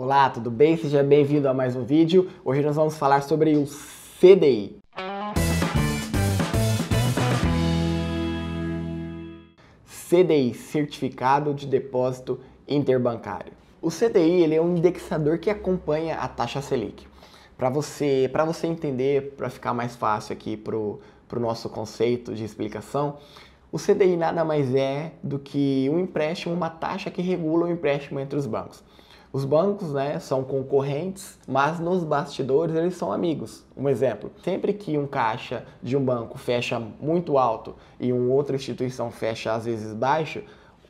Olá, tudo bem? Seja bem-vindo a mais um vídeo. Hoje nós vamos falar sobre o CDI. CDI, Certificado de Depósito Interbancário. O CDI ele é um indexador que acompanha a taxa Selic. Para você, você entender, para ficar mais fácil aqui para o nosso conceito de explicação, o CDI nada mais é do que um empréstimo, uma taxa que regula o empréstimo entre os bancos. Os bancos né, são concorrentes, mas nos bastidores eles são amigos. Um exemplo: sempre que um caixa de um banco fecha muito alto e uma outra instituição fecha às vezes baixo,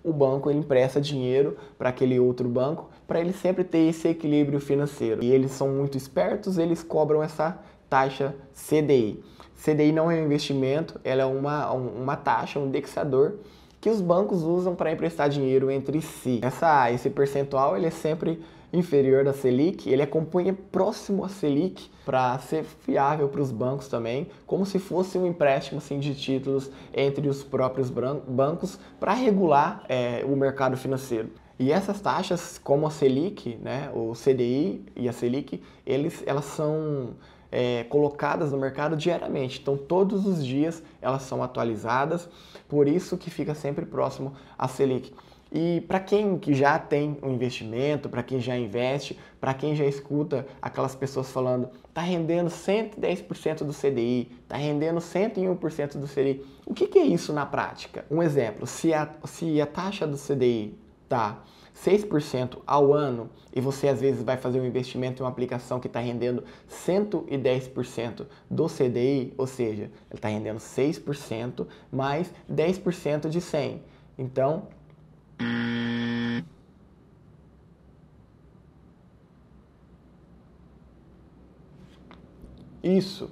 o banco ele empresta dinheiro para aquele outro banco para ele sempre ter esse equilíbrio financeiro. E eles são muito espertos, eles cobram essa taxa CDI. CDI não é um investimento, ela é uma, uma taxa, um indexador que os bancos usam para emprestar dinheiro entre si. Essa, esse percentual ele é sempre inferior da Selic, ele acompanha próximo à Selic para ser fiável para os bancos também, como se fosse um empréstimo assim, de títulos entre os próprios bancos para regular é, o mercado financeiro. E essas taxas, como a Selic, né, o CDI e a Selic, eles, elas são é, colocadas no mercado diariamente. Então, todos os dias elas são atualizadas, por isso que fica sempre próximo à Selic. E para quem que já tem um investimento, para quem já investe, para quem já escuta aquelas pessoas falando, está rendendo 110% do CDI, está rendendo 101% do CDI. O que, que, é isso na prática? Um exemplo, se a, se a taxa do CDI está 6% ao ano e você às vezes vai fazer um investimento em uma aplicação que está rendendo 110% do CDI, ou seja, ele está rendendo 6% mais 10% de 100. Então, isso.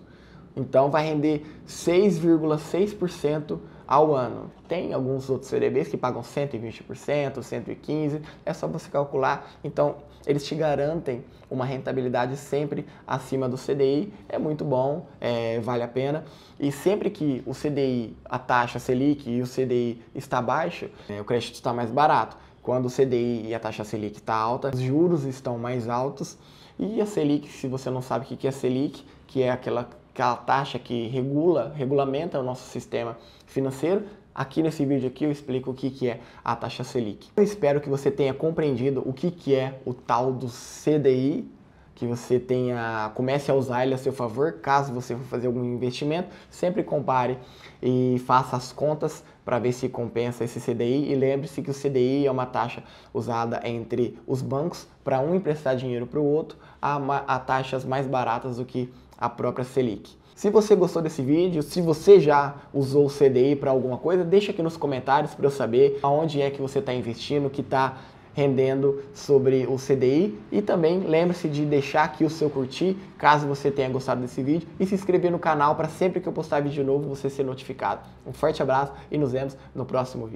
Então vai render 6,6% ao ano. Tem alguns outros CDBs que pagam 120%, 115%, é só você calcular. Então, eles te garantem uma rentabilidade sempre acima do CDI, é muito bom, é, vale a pena. E sempre que o CDI, a taxa Selic e o CDI está baixo, é, o crédito está mais barato. Quando o CDI e a taxa Selic está alta, os juros estão mais altos. E a Selic, se você não sabe o que é Selic, que é aquela aquela taxa que regula, regulamenta o nosso sistema financeiro. Aqui nesse vídeo aqui eu explico o que, que é a taxa Selic. Eu espero que você tenha compreendido o que, que é o tal do CDI, que você tenha comece a usar ele a seu favor, caso você for fazer algum investimento, sempre compare e faça as contas para ver se compensa esse CDI e lembre-se que o CDI é uma taxa usada entre os bancos para um emprestar dinheiro para o outro a, a taxas mais baratas do que a própria Selic. Se você gostou desse vídeo, se você já usou o CDI para alguma coisa, deixa aqui nos comentários para eu saber aonde é que você está investindo, que está rendendo sobre o CDI. E também lembre-se de deixar aqui o seu curtir, caso você tenha gostado desse vídeo, e se inscrever no canal para sempre que eu postar vídeo novo você ser notificado. Um forte abraço e nos vemos no próximo vídeo.